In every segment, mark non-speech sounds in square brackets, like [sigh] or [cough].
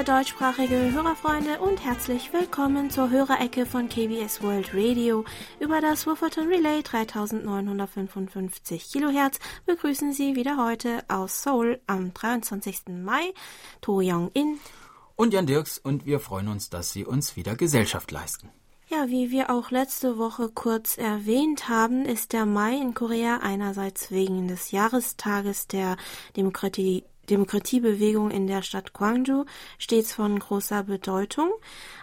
liebe deutschsprachige Hörerfreunde und herzlich willkommen zur Hörerecke von KBS World Radio. Über das Wufferton Relay 3955 Kilohertz begrüßen Sie wieder heute aus Seoul am 23. Mai To Young In und Jan Dirks und wir freuen uns, dass Sie uns wieder Gesellschaft leisten. Ja, wie wir auch letzte Woche kurz erwähnt haben, ist der Mai in Korea einerseits wegen des Jahrestages der Demokratie Demokratiebewegung in der Stadt Gwangju stets von großer Bedeutung.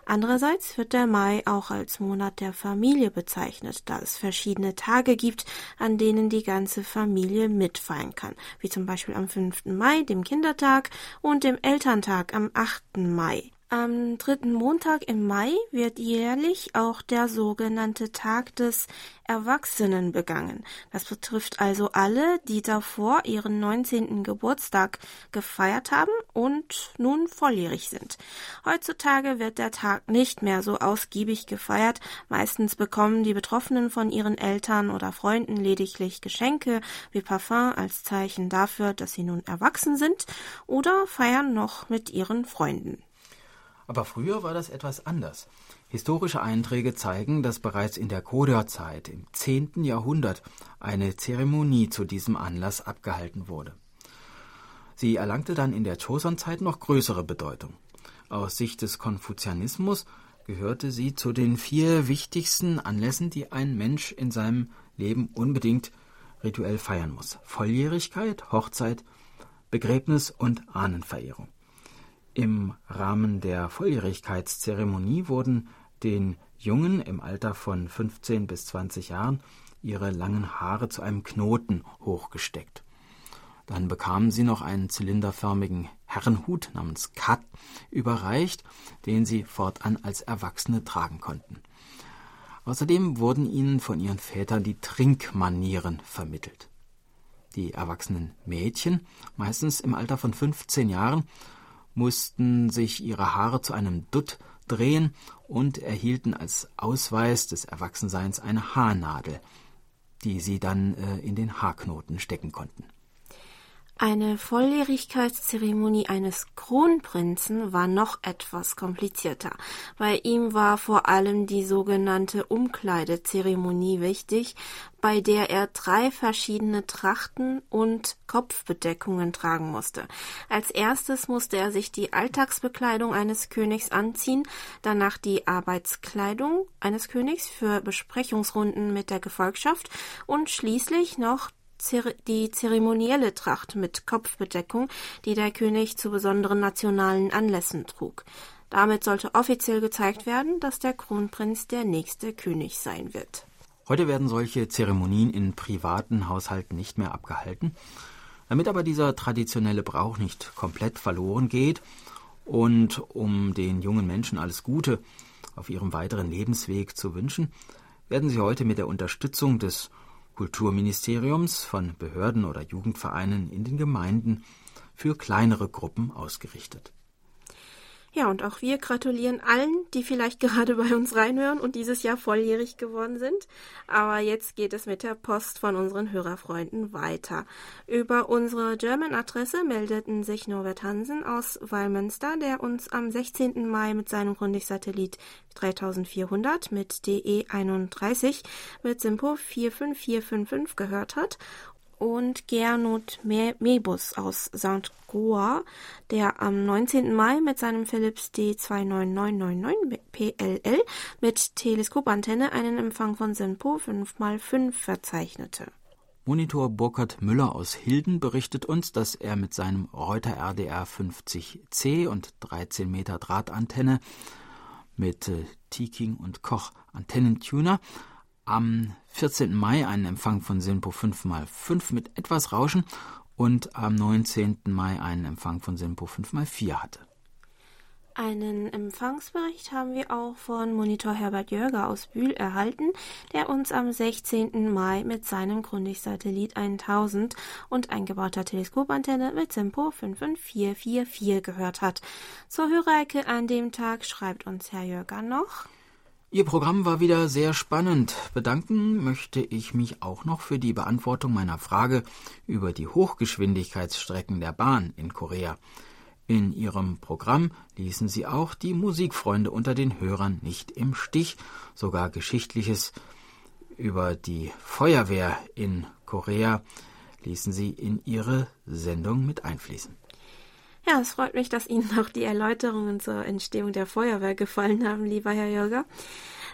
Andererseits wird der Mai auch als Monat der Familie bezeichnet, da es verschiedene Tage gibt, an denen die ganze Familie mitfeiern kann, wie zum Beispiel am 5. Mai, dem Kindertag, und dem Elterntag am 8. Mai. Am dritten Montag im Mai wird jährlich auch der sogenannte Tag des Erwachsenen begangen. Das betrifft also alle, die davor ihren 19. Geburtstag gefeiert haben und nun volljährig sind. Heutzutage wird der Tag nicht mehr so ausgiebig gefeiert. Meistens bekommen die Betroffenen von ihren Eltern oder Freunden lediglich Geschenke wie Parfum als Zeichen dafür, dass sie nun erwachsen sind oder feiern noch mit ihren Freunden. Aber früher war das etwas anders. Historische Einträge zeigen, dass bereits in der Goryeo-Zeit im 10. Jahrhundert eine Zeremonie zu diesem Anlass abgehalten wurde. Sie erlangte dann in der Joseon-Zeit noch größere Bedeutung. Aus Sicht des Konfuzianismus gehörte sie zu den vier wichtigsten Anlässen, die ein Mensch in seinem Leben unbedingt rituell feiern muss. Volljährigkeit, Hochzeit, Begräbnis und Ahnenverehrung. Im Rahmen der Volljährigkeitszeremonie wurden den Jungen im Alter von 15 bis 20 Jahren ihre langen Haare zu einem Knoten hochgesteckt. Dann bekamen sie noch einen zylinderförmigen Herrenhut namens Kat überreicht, den sie fortan als Erwachsene tragen konnten. Außerdem wurden ihnen von ihren Vätern die Trinkmanieren vermittelt. Die erwachsenen Mädchen, meistens im Alter von 15 Jahren, mussten sich ihre Haare zu einem Dutt drehen und erhielten als Ausweis des Erwachsenseins eine Haarnadel, die sie dann äh, in den Haarknoten stecken konnten. Eine Volljährigkeitszeremonie eines Kronprinzen war noch etwas komplizierter. Bei ihm war vor allem die sogenannte Umkleidezeremonie wichtig, bei der er drei verschiedene Trachten und Kopfbedeckungen tragen musste. Als erstes musste er sich die Alltagsbekleidung eines Königs anziehen, danach die Arbeitskleidung eines Königs für Besprechungsrunden mit der Gefolgschaft und schließlich noch die zeremonielle Tracht mit Kopfbedeckung, die der König zu besonderen nationalen Anlässen trug. Damit sollte offiziell gezeigt werden, dass der Kronprinz der nächste König sein wird. Heute werden solche Zeremonien in privaten Haushalten nicht mehr abgehalten. Damit aber dieser traditionelle Brauch nicht komplett verloren geht und um den jungen Menschen alles Gute auf ihrem weiteren Lebensweg zu wünschen, werden sie heute mit der Unterstützung des Kulturministeriums, von Behörden oder Jugendvereinen in den Gemeinden für kleinere Gruppen ausgerichtet. Ja, und auch wir gratulieren allen, die vielleicht [laughs] gerade bei uns reinhören und dieses Jahr volljährig geworden sind. Aber jetzt geht es mit der Post von unseren Hörerfreunden weiter. Über unsere German-Adresse meldeten sich Norbert Hansen aus Weilmünster, der uns am 16. Mai mit seinem Grundig-Satellit 3400 mit DE 31 mit Simpo 45455 gehört hat und Gernot Mebus aus St. Goa, der am 19. Mai mit seinem Philips D29999 PLL mit Teleskopantenne einen Empfang von SINPO 5x5 verzeichnete. Monitor Burkhard Müller aus Hilden berichtet uns, dass er mit seinem Reuter RDR 50C und 13 Meter Drahtantenne mit äh, T-King und Koch Antennentuner am 14. Mai einen Empfang von Sinpo 5x5 mit etwas Rauschen und am 19. Mai einen Empfang von Sinpo 5x4 hatte. Einen Empfangsbericht haben wir auch von Monitor Herbert Jörger aus Bühl erhalten, der uns am 16. Mai mit seinem Grundig-Satellit 1000 und eingebauter Teleskopantenne mit Simpo 55444 gehört hat. Zur Hörerecke an dem Tag schreibt uns Herr Jörger noch. Ihr Programm war wieder sehr spannend. Bedanken möchte ich mich auch noch für die Beantwortung meiner Frage über die Hochgeschwindigkeitsstrecken der Bahn in Korea. In ihrem Programm ließen sie auch die Musikfreunde unter den Hörern nicht im Stich. Sogar Geschichtliches über die Feuerwehr in Korea ließen sie in ihre Sendung mit einfließen. Ja, es freut mich, dass Ihnen noch die Erläuterungen zur Entstehung der Feuerwehr gefallen haben, lieber Herr Jürger.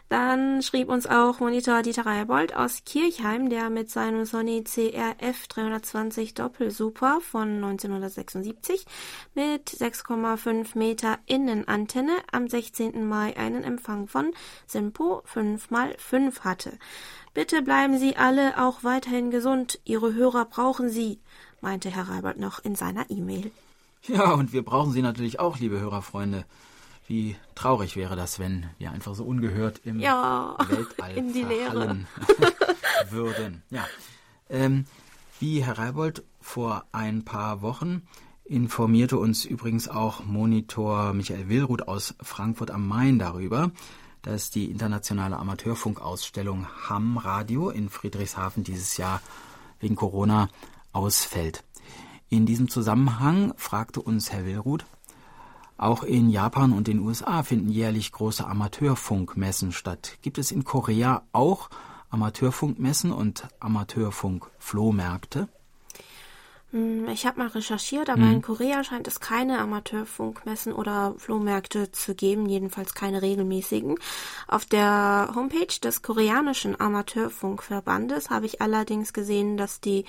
Dann schrieb uns auch Monitor Dieter Reibold aus Kirchheim, der mit seinem Sony CRF 320 Doppelsuper von 1976 mit 6,5 Meter Innenantenne am 16. Mai einen Empfang von Simpo 5x5 hatte. Bitte bleiben Sie alle auch weiterhin gesund. Ihre Hörer brauchen Sie, meinte Herr Reibold noch in seiner E-Mail. Ja, und wir brauchen Sie natürlich auch, liebe Hörerfreunde. Wie traurig wäre das, wenn wir einfach so ungehört im ja, Weltall in die verhallen [laughs] würden. Ja. Ähm, wie Herr Reibold vor ein paar Wochen informierte uns übrigens auch Monitor Michael Willruth aus Frankfurt am Main darüber, dass die internationale Amateurfunkausstellung Ham Radio in Friedrichshafen dieses Jahr wegen Corona ausfällt. In diesem Zusammenhang fragte uns Herr Willruth, auch in Japan und den USA finden jährlich große Amateurfunkmessen statt. Gibt es in Korea auch Amateurfunkmessen und Amateurfunkflohmärkte? Hm, ich habe mal recherchiert, aber mhm. in Korea scheint es keine Amateurfunkmessen oder Flohmärkte zu geben, jedenfalls keine regelmäßigen. Auf der Homepage des koreanischen Amateurfunkverbandes habe ich allerdings gesehen, dass die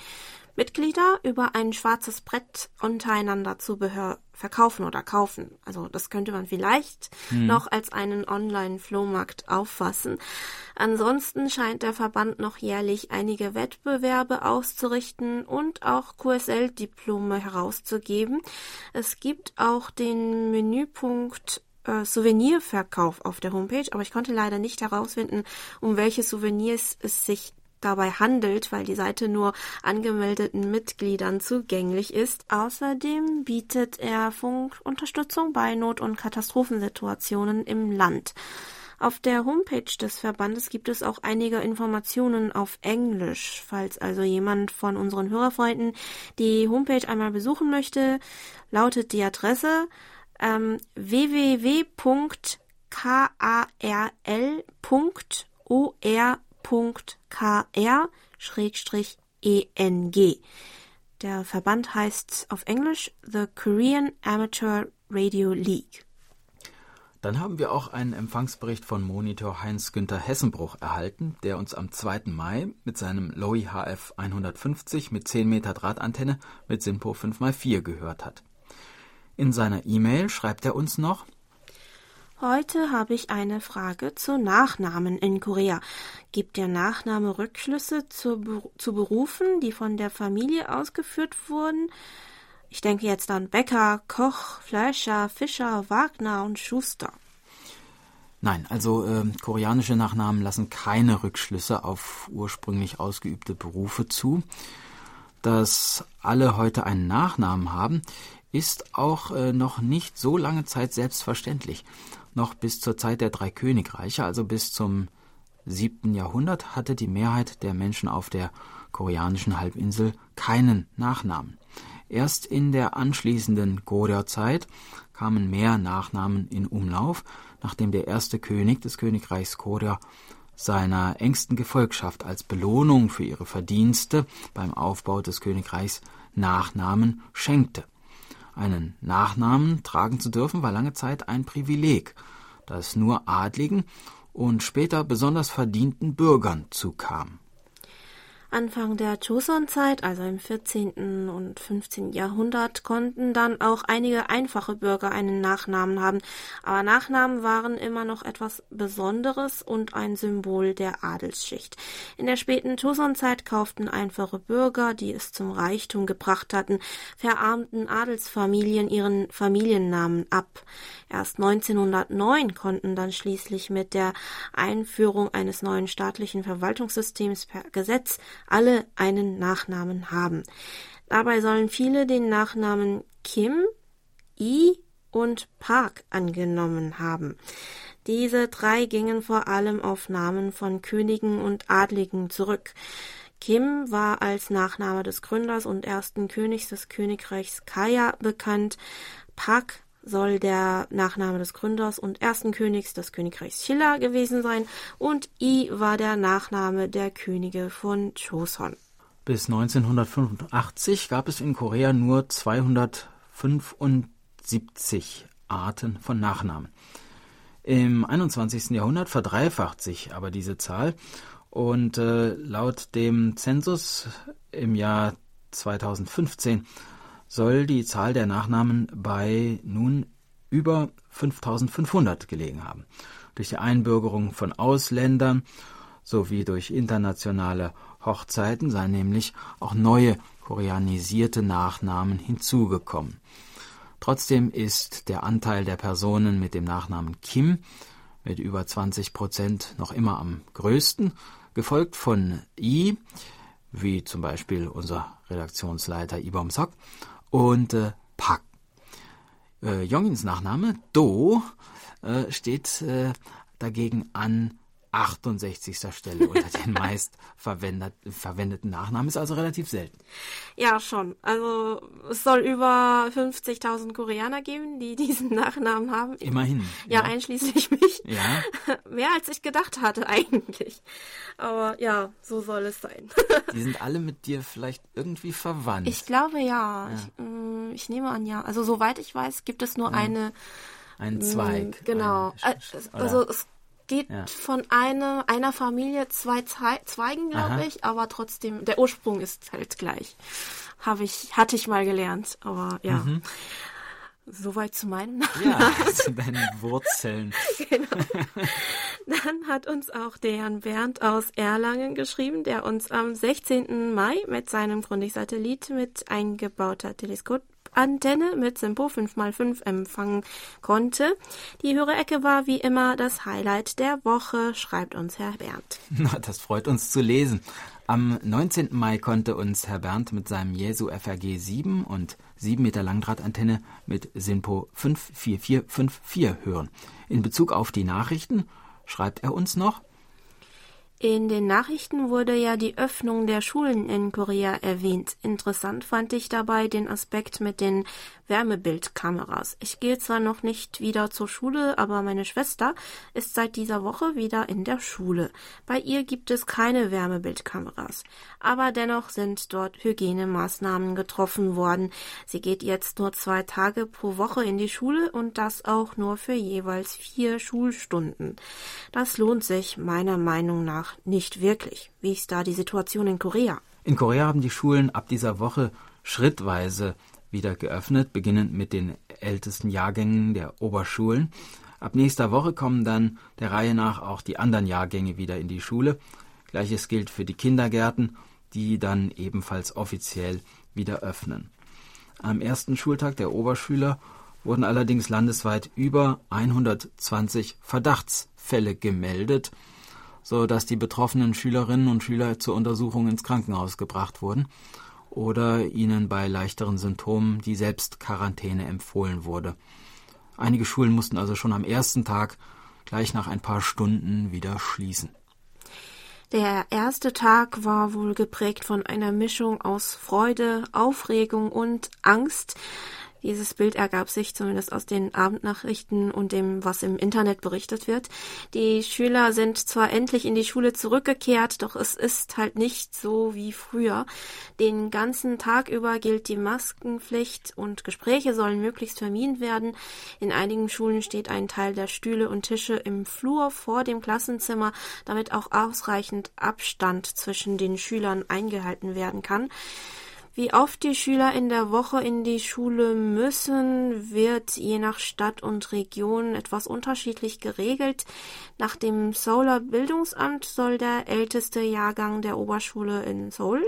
Mitglieder über ein schwarzes Brett untereinander Zubehör verkaufen oder kaufen. Also das könnte man vielleicht hm. noch als einen Online-Flohmarkt auffassen. Ansonsten scheint der Verband noch jährlich einige Wettbewerbe auszurichten und auch QSL-Diplome herauszugeben. Es gibt auch den Menüpunkt äh, Souvenirverkauf auf der Homepage, aber ich konnte leider nicht herausfinden, um welche Souvenirs es sich dabei handelt, weil die Seite nur angemeldeten Mitgliedern zugänglich ist. Außerdem bietet er Funkunterstützung bei Not- und Katastrophensituationen im Land. Auf der Homepage des Verbandes gibt es auch einige Informationen auf Englisch. Falls also jemand von unseren Hörerfreunden die Homepage einmal besuchen möchte, lautet die Adresse ähm, www.karl.or kr-eng. Der Verband heißt auf Englisch The Korean Amateur Radio League. Dann haben wir auch einen Empfangsbericht von Monitor Heinz-Günther Hessenbruch erhalten, der uns am 2. Mai mit seinem Lowy HF 150 mit 10 Meter Drahtantenne mit SINPO 5x4 gehört hat. In seiner E-Mail schreibt er uns noch, Heute habe ich eine Frage zu Nachnamen in Korea. Gibt der Nachname Rückschlüsse zu, zu Berufen, die von der Familie ausgeführt wurden? Ich denke jetzt an Bäcker, Koch, Fleischer, Fischer, Wagner und Schuster. Nein, also äh, koreanische Nachnamen lassen keine Rückschlüsse auf ursprünglich ausgeübte Berufe zu. Dass alle heute einen Nachnamen haben, ist auch äh, noch nicht so lange Zeit selbstverständlich. Noch bis zur Zeit der drei Königreiche, also bis zum siebten Jahrhundert, hatte die Mehrheit der Menschen auf der koreanischen Halbinsel keinen Nachnamen. Erst in der anschließenden Goryeo-Zeit kamen mehr Nachnamen in Umlauf, nachdem der erste König des Königreichs Goryeo seiner engsten Gefolgschaft als Belohnung für ihre Verdienste beim Aufbau des Königreichs Nachnamen schenkte. Einen Nachnamen tragen zu dürfen war lange Zeit ein Privileg, das nur Adligen und später besonders verdienten Bürgern zukam. Anfang der Joseon-Zeit, also im 14. und 15. Jahrhundert, konnten dann auch einige einfache Bürger einen Nachnamen haben, aber Nachnamen waren immer noch etwas Besonderes und ein Symbol der Adelsschicht. In der späten Joseon-Zeit kauften einfache Bürger, die es zum Reichtum gebracht hatten, verarmten Adelsfamilien ihren Familiennamen ab. Erst 1909 konnten dann schließlich mit der Einführung eines neuen staatlichen Verwaltungssystems per Gesetz alle einen Nachnamen haben. Dabei sollen viele den Nachnamen Kim, I und Park angenommen haben. Diese drei gingen vor allem auf Namen von Königen und Adligen zurück. Kim war als Nachname des Gründers und ersten Königs des Königreichs Kaya bekannt. Pak soll der Nachname des Gründers und ersten Königs des Königreichs Chilla gewesen sein und I war der Nachname der Könige von Joseon. Bis 1985 gab es in Korea nur 275 Arten von Nachnamen. Im 21. Jahrhundert verdreifacht sich aber diese Zahl und äh, laut dem Zensus im Jahr 2015 soll die Zahl der Nachnamen bei nun über 5500 gelegen haben. Durch die Einbürgerung von Ausländern sowie durch internationale Hochzeiten seien nämlich auch neue koreanisierte Nachnamen hinzugekommen. Trotzdem ist der Anteil der Personen mit dem Nachnamen Kim mit über 20 Prozent noch immer am größten, gefolgt von I, wie zum Beispiel unser Redaktionsleiter Ibom Sok, und äh, Pak. Äh, Jongins Nachname Do äh, steht äh, dagegen an 68. Stelle [laughs] unter den meist verwendet, verwendeten Nachnamen. Ist also relativ selten. Ja, schon. Also es soll über 50.000 Koreaner geben, die [laughs] diesen Nachnamen haben. Immerhin. Ja, ja. einschließlich mich. Ja. [laughs] Mehr als ich gedacht hatte eigentlich. Aber ja, so soll es sein. die sind alle mit dir vielleicht irgendwie verwandt. Ich glaube ja. ja. Ich, äh, ich, nehme an ja. Also soweit ich weiß, gibt es nur ja. eine ein Zweig. Genau. Ein, also es geht ja. von einer, einer Familie zwei Zweigen, glaube ich, aber trotzdem, der Ursprung ist halt gleich. Habe ich, hatte ich mal gelernt, aber ja. Mhm. Soweit zu meinem Namen. Ja, [laughs] zu deinen Wurzeln. [laughs] genau. Dann hat uns auch der Jan Bernd aus Erlangen geschrieben, der uns am 16. Mai mit seinem Grundig-Satellit mit eingebauter Teleskop Antenne mit Simpo 5x5 empfangen konnte. Die Hörerecke war wie immer das Highlight der Woche, schreibt uns Herr Bernd. [laughs] Na, das freut uns zu lesen. Am 19. Mai konnte uns Herr Bernd mit seinem Jesu FRG 7 und 7 Meter Langdrahtantenne mit SINPO 54454 hören. In Bezug auf die Nachrichten schreibt er uns noch, in den Nachrichten wurde ja die Öffnung der Schulen in Korea erwähnt. Interessant fand ich dabei den Aspekt mit den Wärmebildkameras. Ich gehe zwar noch nicht wieder zur Schule, aber meine Schwester ist seit dieser Woche wieder in der Schule. Bei ihr gibt es keine Wärmebildkameras. Aber dennoch sind dort Hygienemaßnahmen getroffen worden. Sie geht jetzt nur zwei Tage pro Woche in die Schule und das auch nur für jeweils vier Schulstunden. Das lohnt sich meiner Meinung nach nach nicht wirklich. Wie ist da die Situation in Korea? In Korea haben die Schulen ab dieser Woche schrittweise wieder geöffnet, beginnend mit den ältesten Jahrgängen der Oberschulen. Ab nächster Woche kommen dann der Reihe nach auch die anderen Jahrgänge wieder in die Schule. Gleiches gilt für die Kindergärten, die dann ebenfalls offiziell wieder öffnen. Am ersten Schultag der Oberschüler wurden allerdings landesweit über 120 Verdachtsfälle gemeldet so dass die betroffenen Schülerinnen und Schüler zur Untersuchung ins Krankenhaus gebracht wurden oder ihnen bei leichteren Symptomen die Selbstquarantäne empfohlen wurde. Einige Schulen mussten also schon am ersten Tag gleich nach ein paar Stunden wieder schließen. Der erste Tag war wohl geprägt von einer Mischung aus Freude, Aufregung und Angst. Dieses Bild ergab sich zumindest aus den Abendnachrichten und dem, was im Internet berichtet wird. Die Schüler sind zwar endlich in die Schule zurückgekehrt, doch es ist halt nicht so wie früher. Den ganzen Tag über gilt die Maskenpflicht und Gespräche sollen möglichst vermieden werden. In einigen Schulen steht ein Teil der Stühle und Tische im Flur vor dem Klassenzimmer, damit auch ausreichend Abstand zwischen den Schülern eingehalten werden kann. Wie oft die Schüler in der Woche in die Schule müssen, wird je nach Stadt und Region etwas unterschiedlich geregelt. Nach dem Seouler Bildungsamt soll der älteste Jahrgang der Oberschule in Seoul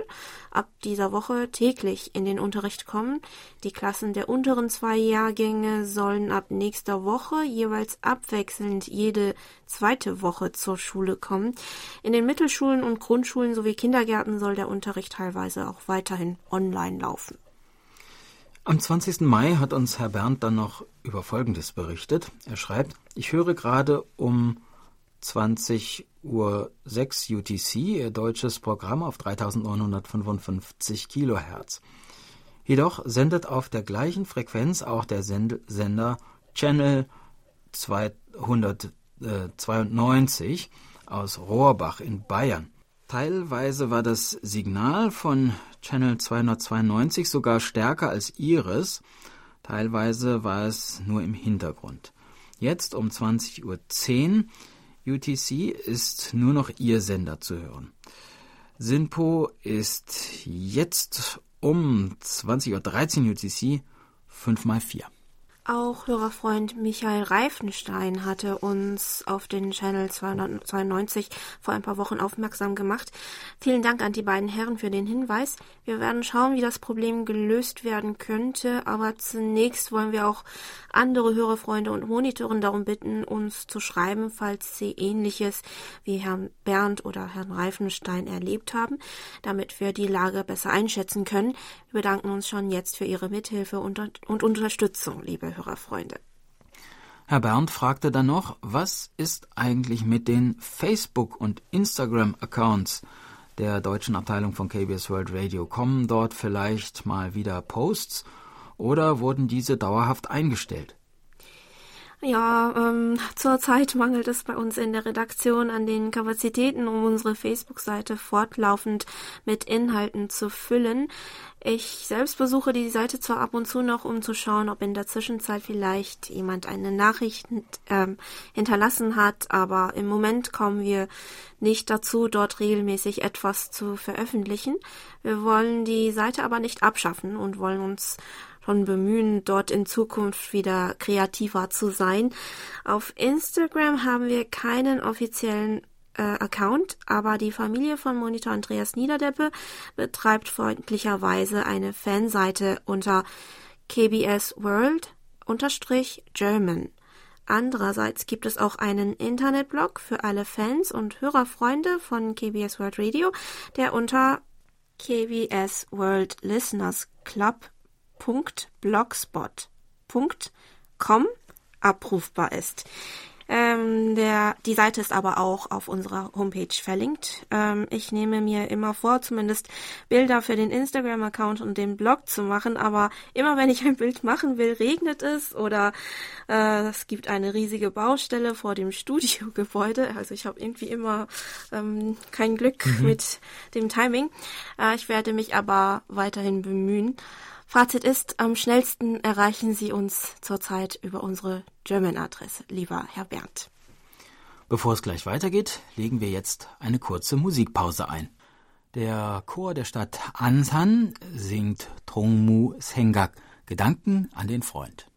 ab dieser Woche täglich in den Unterricht kommen. Die Klassen der unteren zwei Jahrgänge sollen ab nächster Woche jeweils abwechselnd jede zweite Woche zur Schule kommen. In den Mittelschulen und Grundschulen sowie Kindergärten soll der Unterricht teilweise auch weiterhin online laufen. Am 20. Mai hat uns Herr Bernd dann noch über Folgendes berichtet. Er schreibt, ich höre gerade um 20.45 Uhr 6 UTC, ihr deutsches Programm auf 3955 Kilohertz. Jedoch sendet auf der gleichen Frequenz auch der Sender Channel 292 aus Rohrbach in Bayern. Teilweise war das Signal von Channel 292 sogar stärker als ihres, teilweise war es nur im Hintergrund. Jetzt um 20.10 Uhr UTC ist nur noch ihr Sender zu hören. Sinpo ist jetzt um 20.13 Uhr UTC 5 mal 4. Auch Hörerfreund Michael Reifenstein hatte uns auf den Channel 292 vor ein paar Wochen aufmerksam gemacht. Vielen Dank an die beiden Herren für den Hinweis. Wir werden schauen, wie das Problem gelöst werden könnte, aber zunächst wollen wir auch andere Hörerfreunde und Monitoren darum bitten, uns zu schreiben, falls sie ähnliches wie Herrn Bernd oder Herrn Reifenstein erlebt haben, damit wir die Lage besser einschätzen können. Wir bedanken uns schon jetzt für Ihre Mithilfe und, und Unterstützung, liebe Hörerfreunde. Herr Bernd fragte dann noch, was ist eigentlich mit den Facebook- und Instagram-Accounts der deutschen Abteilung von KBS World Radio? Kommen dort vielleicht mal wieder Posts oder wurden diese dauerhaft eingestellt? Ja, ähm, zurzeit mangelt es bei uns in der Redaktion an den Kapazitäten, um unsere Facebook-Seite fortlaufend mit Inhalten zu füllen. Ich selbst besuche die Seite zwar ab und zu noch, um zu schauen, ob in der Zwischenzeit vielleicht jemand eine Nachricht ähm, hinterlassen hat, aber im Moment kommen wir nicht dazu, dort regelmäßig etwas zu veröffentlichen. Wir wollen die Seite aber nicht abschaffen und wollen uns schon bemühen, dort in Zukunft wieder kreativer zu sein. Auf Instagram haben wir keinen offiziellen äh, Account, aber die Familie von Monitor Andreas Niederdeppe betreibt freundlicherweise eine Fanseite unter KBS World unterstrich German. Andererseits gibt es auch einen Internetblog für alle Fans und Hörerfreunde von KBS World Radio, der unter KBS World Listeners Club www.blogspot.com abrufbar ist. Ähm, der, die Seite ist aber auch auf unserer Homepage verlinkt. Ähm, ich nehme mir immer vor, zumindest Bilder für den Instagram-Account und den Blog zu machen, aber immer wenn ich ein Bild machen will, regnet es oder äh, es gibt eine riesige Baustelle vor dem Studiogebäude. Also ich habe irgendwie immer ähm, kein Glück mhm. mit dem Timing. Äh, ich werde mich aber weiterhin bemühen. Fazit ist, am schnellsten erreichen Sie uns zurzeit über unsere German-Adresse, lieber Herr Berndt. Bevor es gleich weitergeht, legen wir jetzt eine kurze Musikpause ein. Der Chor der Stadt Ansan singt Trongmu Sengak, Gedanken an den Freund.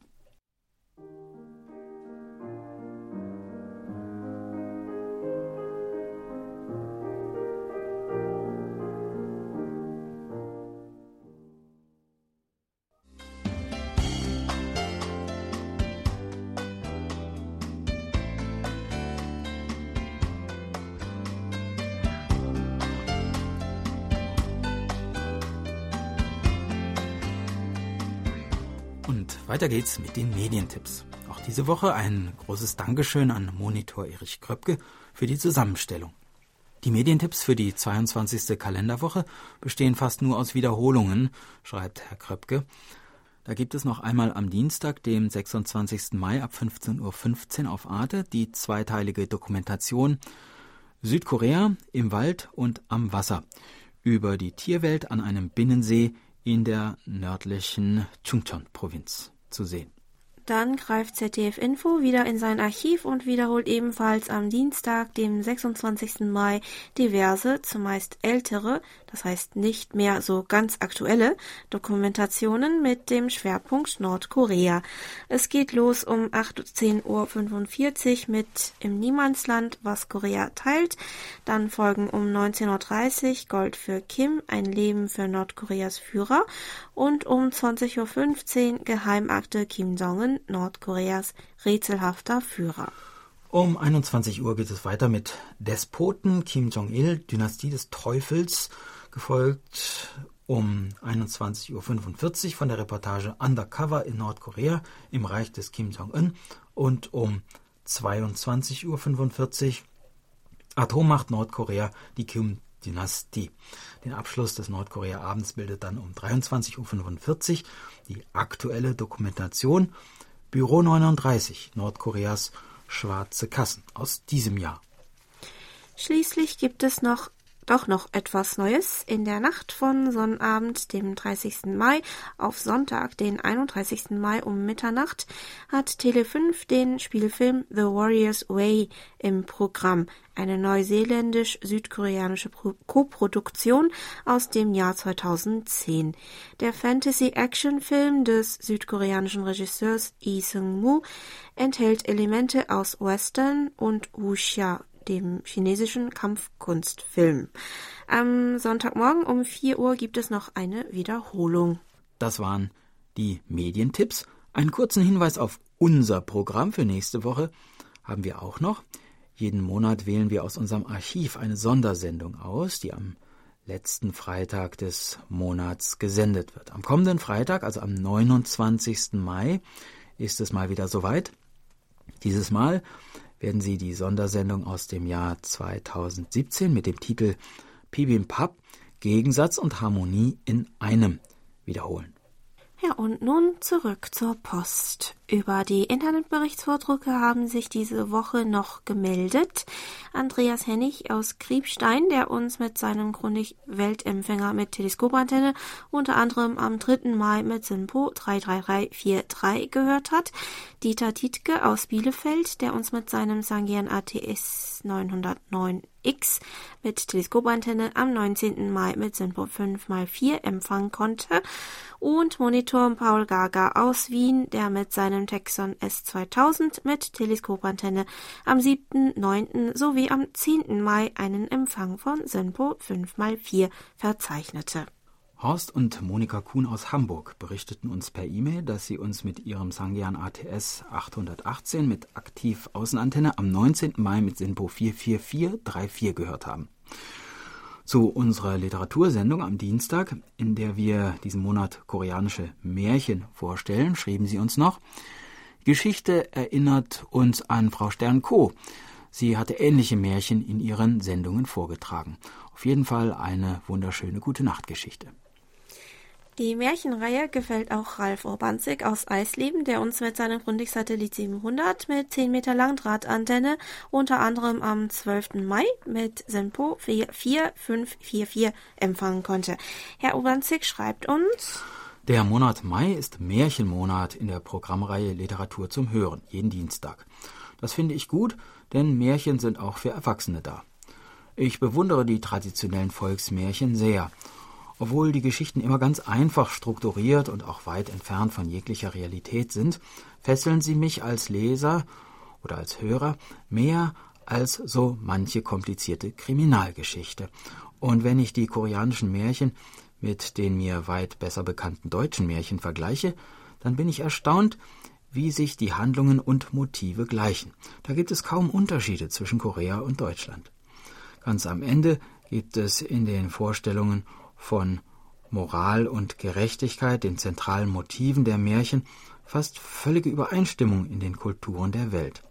Weiter geht's mit den Medientipps. Auch diese Woche ein großes Dankeschön an Monitor Erich Kröpke für die Zusammenstellung. Die Medientipps für die 22. Kalenderwoche bestehen fast nur aus Wiederholungen, schreibt Herr Kröpke. Da gibt es noch einmal am Dienstag, dem 26. Mai ab 15.15 Uhr auf Arte die zweiteilige Dokumentation Südkorea im Wald und am Wasser über die Tierwelt an einem Binnensee in der nördlichen Chungcheon-Provinz zu sehen. Dann greift ZDF Info wieder in sein Archiv und wiederholt ebenfalls am Dienstag, dem 26. Mai, diverse, zumeist ältere, das heißt nicht mehr so ganz aktuelle, Dokumentationen mit dem Schwerpunkt Nordkorea. Es geht los um 18.45 Uhr mit Im Niemandsland, was Korea teilt. Dann folgen um 19.30 Uhr Gold für Kim, ein Leben für Nordkoreas Führer und um 20.15 Uhr Geheimakte Kim Jong-un, Nordkoreas rätselhafter Führer. Um 21 Uhr geht es weiter mit Despoten Kim Jong-il, Dynastie des Teufels, gefolgt um 21.45 Uhr von der Reportage Undercover in Nordkorea im Reich des Kim Jong-un und um 22.45 Uhr Atommacht Nordkorea, die Kim-Dynastie. Den Abschluss des Nordkorea-Abends bildet dann um 23.45 Uhr die aktuelle Dokumentation Büro 39 Nordkoreas schwarze Kassen aus diesem Jahr. Schließlich gibt es noch doch noch etwas Neues. In der Nacht von Sonnabend, dem 30. Mai, auf Sonntag, den 31. Mai um Mitternacht, hat Tele5 den Spielfilm The Warrior's Way im Programm. Eine neuseeländisch-südkoreanische Koproduktion aus dem Jahr 2010. Der Fantasy-Action-Film des südkoreanischen Regisseurs Lee Seung-moo enthält Elemente aus Western und Wuxia dem chinesischen Kampfkunstfilm. Am Sonntagmorgen um 4 Uhr gibt es noch eine Wiederholung. Das waren die Medientipps. Einen kurzen Hinweis auf unser Programm für nächste Woche haben wir auch noch. Jeden Monat wählen wir aus unserem Archiv eine Sondersendung aus, die am letzten Freitag des Monats gesendet wird. Am kommenden Freitag, also am 29. Mai, ist es mal wieder soweit. Dieses Mal werden Sie die Sondersendung aus dem Jahr 2017 mit dem Titel Pap Gegensatz und Harmonie in einem wiederholen. Ja, und nun zurück zur Post. Über die Internetberichtsvordrucke haben sich diese Woche noch gemeldet. Andreas Hennig aus Kriebstein, der uns mit seinem Grundig Weltempfänger mit Teleskopantenne unter anderem am 3. Mai mit Simpo 33343 gehört hat. Dieter Tietke aus Bielefeld, der uns mit seinem Sangian ATS 909 X mit Teleskopantenne am 19. Mai mit Synpo 5x4 empfangen konnte und Monitor Paul Gaga aus Wien, der mit seinem Texon S2000 mit Teleskopantenne am 7., 9. sowie am 10. Mai einen Empfang von Synpo 5x4 verzeichnete. Horst und Monika Kuhn aus Hamburg berichteten uns per E-Mail, dass sie uns mit ihrem Sangian ATS 818 mit Aktiv-Außenantenne am 19. Mai mit SINPO 44434 gehört haben. Zu unserer Literatursendung am Dienstag, in der wir diesen Monat koreanische Märchen vorstellen, schrieben sie uns noch, Geschichte erinnert uns an Frau Stern-Co. Sie hatte ähnliche Märchen in ihren Sendungen vorgetragen. Auf jeden Fall eine wunderschöne gute Nachtgeschichte. Die Märchenreihe gefällt auch Ralf Urbanzig aus Eisleben, der uns mit seinem Grundig-Satellit 700 mit 10 Meter Langdrahtantenne unter anderem am 12. Mai mit Senpo 4544 empfangen konnte. Herr Urbanzig schreibt uns... Der Monat Mai ist Märchenmonat in der Programmreihe Literatur zum Hören, jeden Dienstag. Das finde ich gut, denn Märchen sind auch für Erwachsene da. Ich bewundere die traditionellen Volksmärchen sehr obwohl die Geschichten immer ganz einfach strukturiert und auch weit entfernt von jeglicher Realität sind, fesseln sie mich als Leser oder als Hörer mehr als so manche komplizierte Kriminalgeschichte. Und wenn ich die koreanischen Märchen mit den mir weit besser bekannten deutschen Märchen vergleiche, dann bin ich erstaunt, wie sich die Handlungen und Motive gleichen. Da gibt es kaum Unterschiede zwischen Korea und Deutschland. Ganz am Ende gibt es in den Vorstellungen von Moral und Gerechtigkeit, den zentralen Motiven der Märchen, fast völlige Übereinstimmung in den Kulturen der Welt.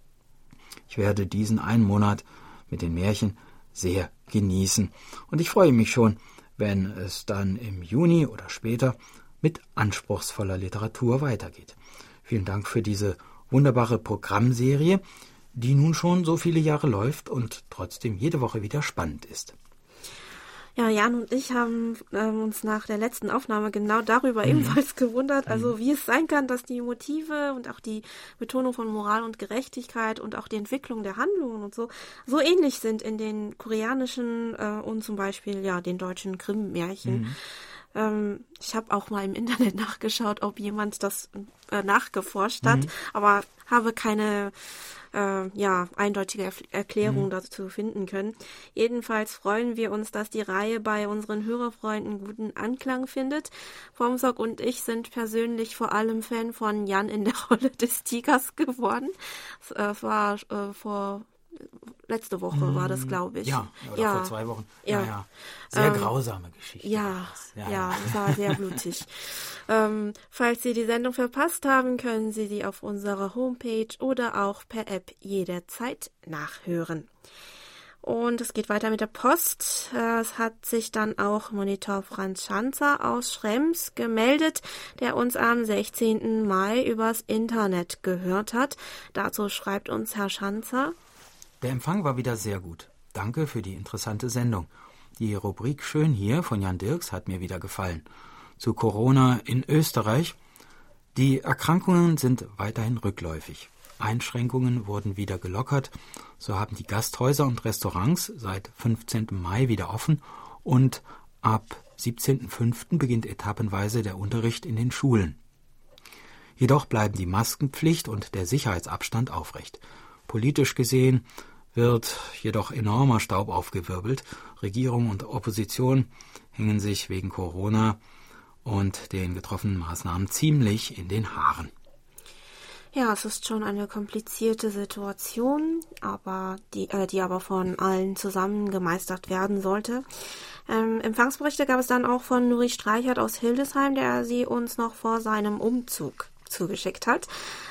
Ich werde diesen einen Monat mit den Märchen sehr genießen und ich freue mich schon, wenn es dann im Juni oder später mit anspruchsvoller Literatur weitergeht. Vielen Dank für diese wunderbare Programmserie, die nun schon so viele Jahre läuft und trotzdem jede Woche wieder spannend ist. Ja, Jan und ich haben ähm, uns nach der letzten Aufnahme genau darüber mhm. ebenfalls [laughs] gewundert, also mhm. wie es sein kann, dass die Motive und auch die Betonung von Moral und Gerechtigkeit und auch die Entwicklung der Handlungen und so so ähnlich sind in den koreanischen äh, und zum Beispiel ja den deutschen Grimm-Märchen. Mhm. Ähm, ich habe auch mal im Internet [laughs] nachgeschaut, ob jemand das äh, nachgeforscht hat, mhm. aber habe keine äh, ja, eindeutige Erklärung mhm. dazu finden können. Jedenfalls freuen wir uns, dass die Reihe bei unseren Hörerfreunden guten Anklang findet. Formsock und ich sind persönlich vor allem Fan von Jan in der [laughs] Rolle des Tigers geworden. Es äh, war äh, vor letzte Woche mm, war das, glaube ich. Ja, oder ja. vor zwei Wochen. Ja, ja. ja. Sehr ähm, grausame Geschichte. Ja, ja, ja, es war sehr blutig. [laughs] ähm, falls Sie die Sendung verpasst haben, können Sie die auf unserer Homepage oder auch per App jederzeit nachhören. Und es geht weiter mit der Post. Es hat sich dann auch Monitor Franz Schanzer aus Schrems gemeldet, der uns am 16. Mai übers Internet gehört hat. Dazu schreibt uns Herr Schanzer. Der Empfang war wieder sehr gut. Danke für die interessante Sendung. Die Rubrik Schön hier von Jan Dirks hat mir wieder gefallen. Zu Corona in Österreich. Die Erkrankungen sind weiterhin rückläufig. Einschränkungen wurden wieder gelockert. So haben die Gasthäuser und Restaurants seit 15. Mai wieder offen und ab 17.05. beginnt etappenweise der Unterricht in den Schulen. Jedoch bleiben die Maskenpflicht und der Sicherheitsabstand aufrecht. Politisch gesehen wird jedoch enormer Staub aufgewirbelt. Regierung und Opposition hängen sich wegen Corona und den getroffenen Maßnahmen ziemlich in den Haaren. Ja, es ist schon eine komplizierte Situation, aber die, äh, die aber von allen zusammen gemeistert werden sollte. Ähm, Empfangsberichte gab es dann auch von Nuri Streichert aus Hildesheim, der sie uns noch vor seinem Umzug zugeschickt hat.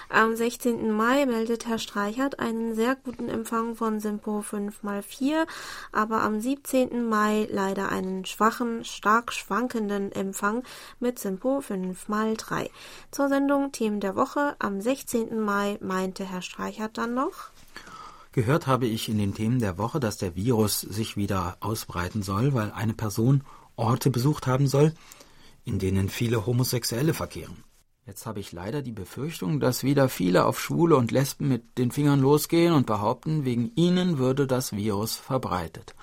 Am 16. Mai meldet Herr Streichert einen sehr guten Empfang von Simpo 5x4, aber am 17. Mai leider einen schwachen, stark schwankenden Empfang mit Simpo 5x3. Zur Sendung Themen der Woche am 16. Mai meinte Herr Streichert dann noch. Gehört habe ich in den Themen der Woche, dass der Virus sich wieder ausbreiten soll, weil eine Person Orte besucht haben soll, in denen viele Homosexuelle verkehren. Jetzt habe ich leider die Befürchtung, dass wieder viele auf Schwule und Lesben mit den Fingern losgehen und behaupten, wegen ihnen würde das Virus verbreitet.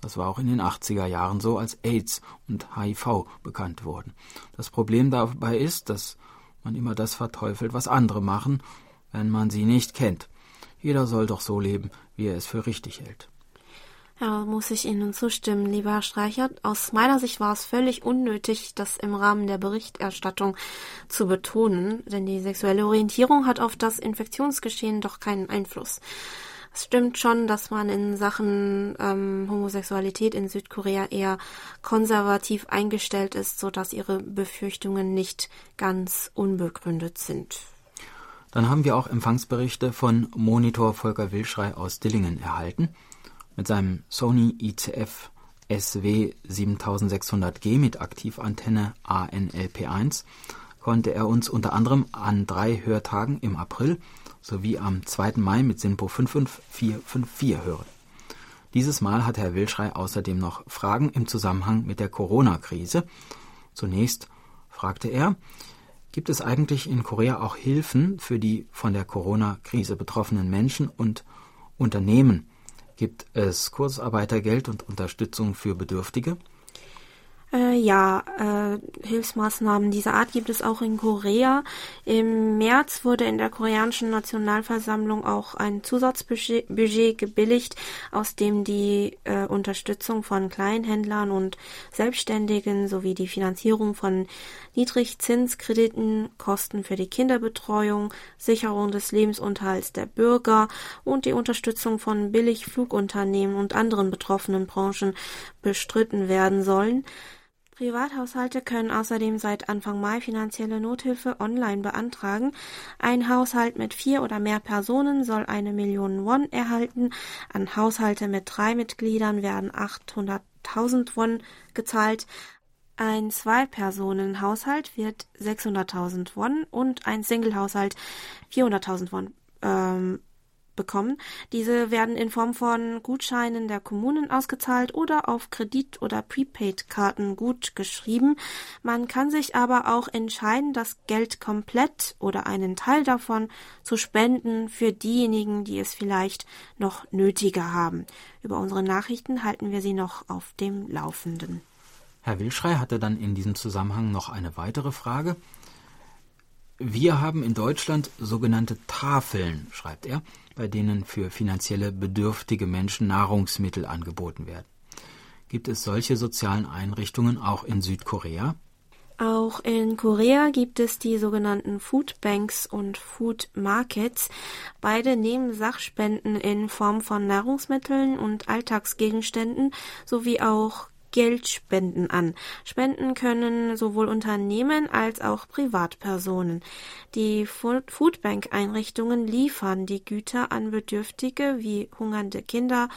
Das war auch in den 80er Jahren so, als AIDS und HIV bekannt wurden. Das Problem dabei ist, dass man immer das verteufelt, was andere machen, wenn man sie nicht kennt. Jeder soll doch so leben, wie er es für richtig hält. Ja, muss ich Ihnen zustimmen, lieber Herr Streichert. Aus meiner Sicht war es völlig unnötig, das im Rahmen der Berichterstattung zu betonen, denn die sexuelle Orientierung hat auf das Infektionsgeschehen doch keinen Einfluss. Es stimmt schon, dass man in Sachen ähm, Homosexualität in Südkorea eher konservativ eingestellt ist, so dass ihre Befürchtungen nicht ganz unbegründet sind. Dann haben wir auch Empfangsberichte von Monitor Volker Wilschrei aus Dillingen erhalten. Mit seinem Sony ICF SW 7600G mit Aktivantenne ANLP1 konnte er uns unter anderem an drei Hörtagen im April sowie am 2. Mai mit SINPO 55454 hören. Dieses Mal hat Herr Wilschrei außerdem noch Fragen im Zusammenhang mit der Corona-Krise. Zunächst fragte er, gibt es eigentlich in Korea auch Hilfen für die von der Corona-Krise betroffenen Menschen und Unternehmen, Gibt es Kursarbeitergeld und Unterstützung für Bedürftige? Äh, ja, äh, Hilfsmaßnahmen dieser Art gibt es auch in Korea. Im März wurde in der koreanischen Nationalversammlung auch ein Zusatzbudget Budget gebilligt, aus dem die äh, Unterstützung von Kleinhändlern und Selbstständigen sowie die Finanzierung von Niedrigzinskrediten, Kosten für die Kinderbetreuung, Sicherung des Lebensunterhalts der Bürger und die Unterstützung von Billigflugunternehmen und anderen betroffenen Branchen bestritten werden sollen. Privathaushalte können außerdem seit Anfang Mai finanzielle Nothilfe online beantragen. Ein Haushalt mit vier oder mehr Personen soll eine Million Won erhalten. An Haushalte mit drei Mitgliedern werden 800.000 Won gezahlt. Ein Zwei-Personen-Haushalt wird 600.000 Won und ein Single-Haushalt 400.000 Won ähm, bekommen. Diese werden in Form von Gutscheinen der Kommunen ausgezahlt oder auf Kredit- oder Prepaid-Karten gut geschrieben. Man kann sich aber auch entscheiden, das Geld komplett oder einen Teil davon zu spenden für diejenigen, die es vielleicht noch nötiger haben. Über unsere Nachrichten halten wir Sie noch auf dem Laufenden. Herr Wilschrei hatte dann in diesem Zusammenhang noch eine weitere Frage. Wir haben in Deutschland sogenannte Tafeln, schreibt er bei denen für finanzielle bedürftige Menschen Nahrungsmittel angeboten werden. Gibt es solche sozialen Einrichtungen auch in Südkorea? Auch in Korea gibt es die sogenannten Food Banks und Food Markets. Beide nehmen Sachspenden in Form von Nahrungsmitteln und Alltagsgegenständen sowie auch Geldspenden an. Spenden können sowohl Unternehmen als auch Privatpersonen. Die Foodbank-Einrichtungen liefern die Güter an Bedürftige wie hungernde Kinder,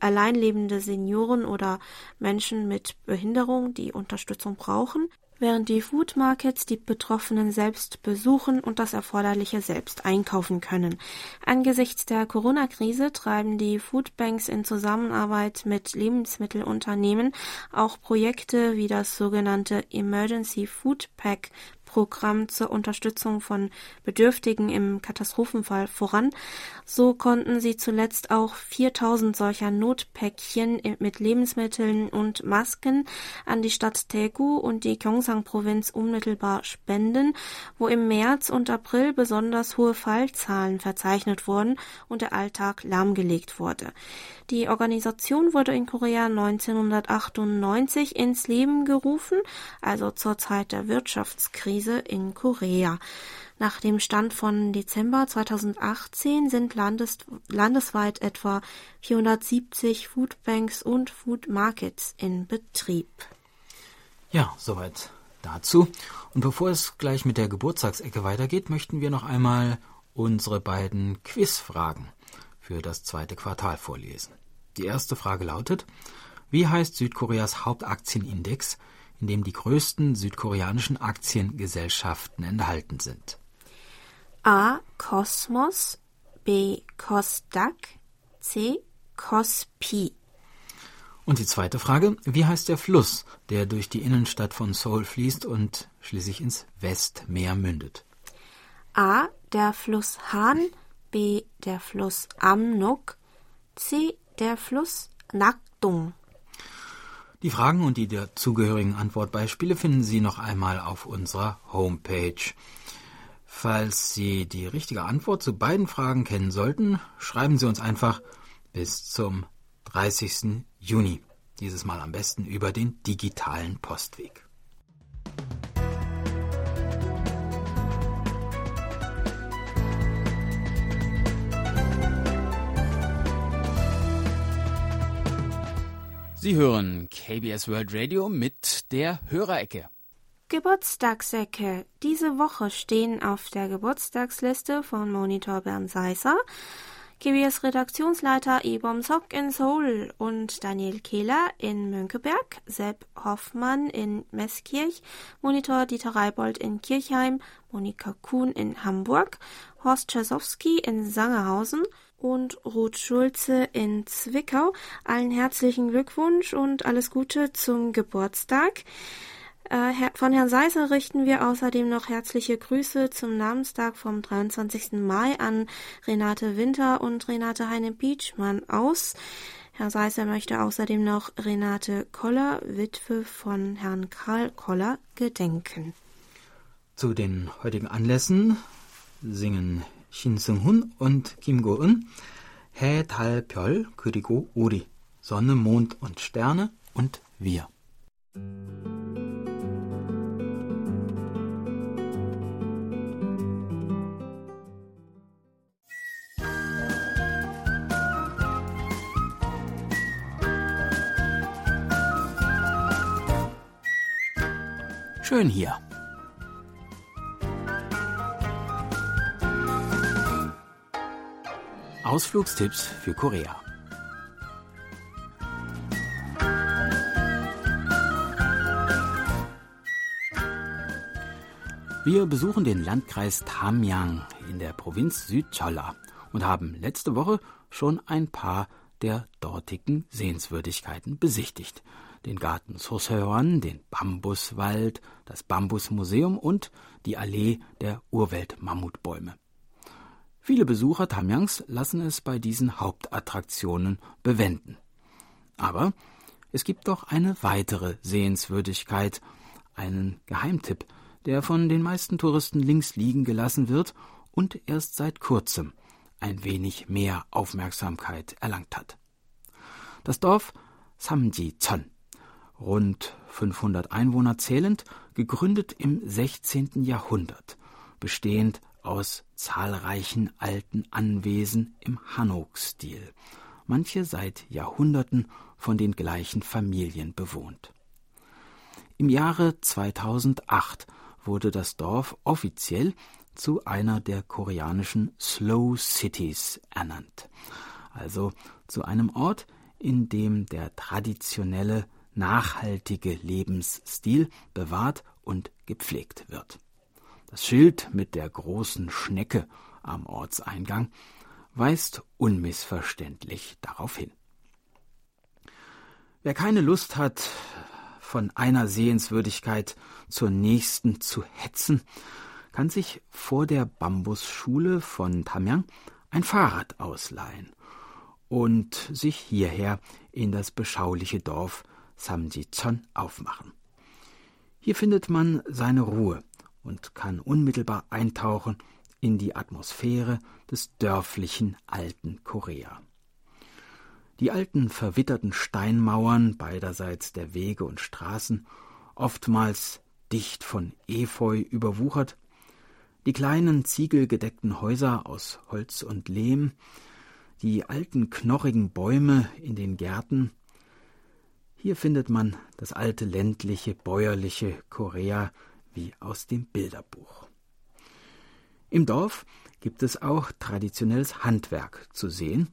alleinlebende Senioren oder Menschen mit Behinderung, die Unterstützung brauchen während die Food Markets die Betroffenen selbst besuchen und das Erforderliche selbst einkaufen können. Angesichts der Corona-Krise treiben die Foodbanks in Zusammenarbeit mit Lebensmittelunternehmen auch Projekte wie das sogenannte Emergency Food Pack Programm zur Unterstützung von Bedürftigen im Katastrophenfall voran. So konnten sie zuletzt auch 4000 solcher Notpäckchen mit Lebensmitteln und Masken an die Stadt Daegu und die Gyeongsang-Provinz unmittelbar spenden, wo im März und April besonders hohe Fallzahlen verzeichnet wurden und der Alltag lahmgelegt wurde. Die Organisation wurde in Korea 1998 ins Leben gerufen, also zur Zeit der Wirtschaftskrise in Korea. Nach dem Stand von Dezember 2018 sind landes landesweit etwa 470 Foodbanks und Food Markets in Betrieb. Ja, soweit dazu. Und bevor es gleich mit der Geburtstagsecke weitergeht, möchten wir noch einmal unsere beiden Quizfragen für das zweite Quartal vorlesen. Die erste Frage lautet, wie heißt Südkoreas Hauptaktienindex, in dem die größten südkoreanischen Aktiengesellschaften enthalten sind? A. Kosmos, B. Kosdaq, C. Kospi. Und die zweite Frage, wie heißt der Fluss, der durch die Innenstadt von Seoul fließt und schließlich ins Westmeer mündet? A. Der Fluss Han, B. Der Fluss Amnok, C der Fluss Nakdung. Die Fragen und die dazugehörigen Antwortbeispiele finden Sie noch einmal auf unserer Homepage. Falls Sie die richtige Antwort zu beiden Fragen kennen sollten, schreiben Sie uns einfach bis zum 30. Juni. Dieses Mal am besten über den digitalen Postweg. Sie hören KBS World Radio mit der Hörerecke. Geburtstagsecke. Diese Woche stehen auf der Geburtstagsliste von Monitor Bernd Seisser, KBS Redaktionsleiter Ibom Sok in Seoul und Daniel Kehler in Mönckeberg, Sepp Hoffmann in Meßkirch, Monitor Dieter Reibold in Kirchheim, Monika Kuhn in Hamburg, Horst Czasowski in Sangerhausen und Ruth Schulze in Zwickau. Allen herzlichen Glückwunsch und alles Gute zum Geburtstag. Äh, von Herrn Seisser richten wir außerdem noch herzliche Grüße zum Namenstag vom 23. Mai an Renate Winter und Renate Heine-Bietschmann aus. Herr Seisser möchte außerdem noch Renate Koller, Witwe von Herrn Karl Koller, gedenken. Zu den heutigen Anlässen singen Shin Seung-hun und Kim Go-eun 해, 달, 별, 그리고 우리 Sonne, Mond und Sterne und wir. Schön hier. Ausflugstipps für Korea. Wir besuchen den Landkreis Tamyang in der Provinz Südcholla und haben letzte Woche schon ein paar der dortigen Sehenswürdigkeiten besichtigt. Den Garten Soseon, den Bambuswald, das Bambusmuseum und die Allee der Urwelt-Mammutbäume. Viele Besucher Tamyangs lassen es bei diesen Hauptattraktionen bewenden. Aber es gibt doch eine weitere Sehenswürdigkeit, einen Geheimtipp, der von den meisten Touristen links liegen gelassen wird und erst seit kurzem ein wenig mehr Aufmerksamkeit erlangt hat. Das Dorf Samji-Chon, rund 500 Einwohner zählend, gegründet im 16. Jahrhundert, bestehend aus zahlreichen alten Anwesen im Hanok-Stil. manche seit Jahrhunderten von den gleichen Familien bewohnt. Im Jahre 2008 wurde das Dorf offiziell zu einer der koreanischen Slow Cities ernannt, also zu einem Ort, in dem der traditionelle, nachhaltige Lebensstil bewahrt und gepflegt wird. Das Schild mit der großen Schnecke am Ortseingang weist unmissverständlich darauf hin. Wer keine Lust hat, von einer Sehenswürdigkeit zur nächsten zu hetzen, kann sich vor der Bambusschule von Tamyang ein Fahrrad ausleihen und sich hierher in das beschauliche Dorf Samjichon aufmachen. Hier findet man seine Ruhe und kann unmittelbar eintauchen in die Atmosphäre des dörflichen alten Korea. Die alten verwitterten Steinmauern beiderseits der Wege und Straßen, oftmals dicht von Efeu überwuchert, die kleinen ziegelgedeckten Häuser aus Holz und Lehm, die alten knorrigen Bäume in den Gärten, hier findet man das alte ländliche, bäuerliche Korea wie aus dem Bilderbuch. Im Dorf gibt es auch traditionelles Handwerk zu sehen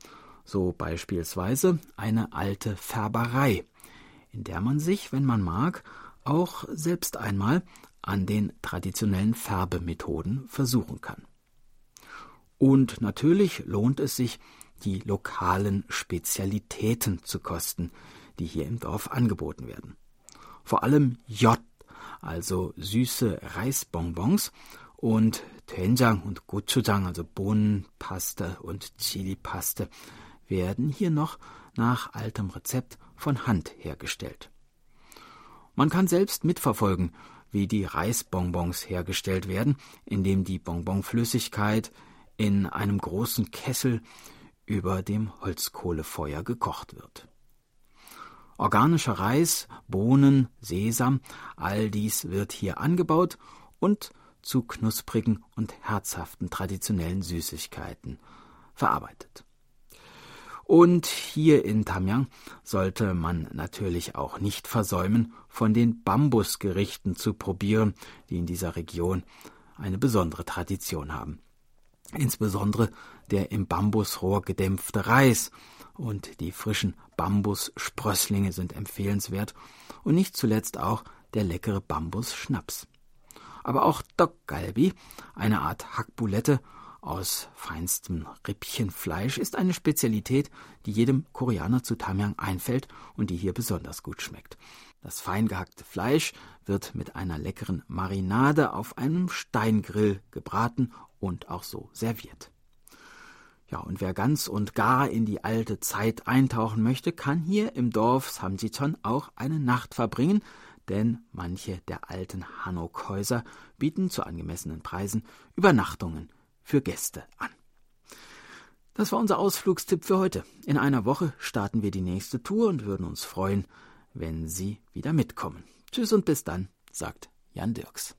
so beispielsweise eine alte Färberei, in der man sich, wenn man mag, auch selbst einmal an den traditionellen Färbemethoden versuchen kann. Und natürlich lohnt es sich, die lokalen Spezialitäten zu kosten, die hier im Dorf angeboten werden. Vor allem J, also süße Reisbonbons und Doenjang und Gochujang, also Bohnenpaste und Chilipaste, werden hier noch nach altem Rezept von Hand hergestellt. Man kann selbst mitverfolgen, wie die Reisbonbons hergestellt werden, indem die Bonbonflüssigkeit in einem großen Kessel über dem Holzkohlefeuer gekocht wird. Organischer Reis, Bohnen, Sesam, all dies wird hier angebaut und zu knusprigen und herzhaften traditionellen Süßigkeiten verarbeitet. Und hier in Tamyang sollte man natürlich auch nicht versäumen, von den Bambusgerichten zu probieren, die in dieser Region eine besondere Tradition haben. Insbesondere der im Bambusrohr gedämpfte Reis und die frischen Bambussprösslinge sind empfehlenswert und nicht zuletzt auch der leckere Bambusschnaps. Aber auch Dokgalbi, eine Art Hackbulette aus feinstem Rippchenfleisch ist eine Spezialität, die jedem Koreaner zu Tamyang einfällt und die hier besonders gut schmeckt. Das fein gehackte Fleisch wird mit einer leckeren Marinade auf einem Steingrill gebraten und auch so serviert. Ja, und wer ganz und gar in die alte Zeit eintauchen möchte, kann hier im Dorf Samjiton auch eine Nacht verbringen, denn manche der alten Hanok-Häuser bieten zu angemessenen Preisen Übernachtungen für Gäste an. Das war unser Ausflugstipp für heute. In einer Woche starten wir die nächste Tour und würden uns freuen, wenn Sie wieder mitkommen. Tschüss und bis dann, sagt Jan Dirks.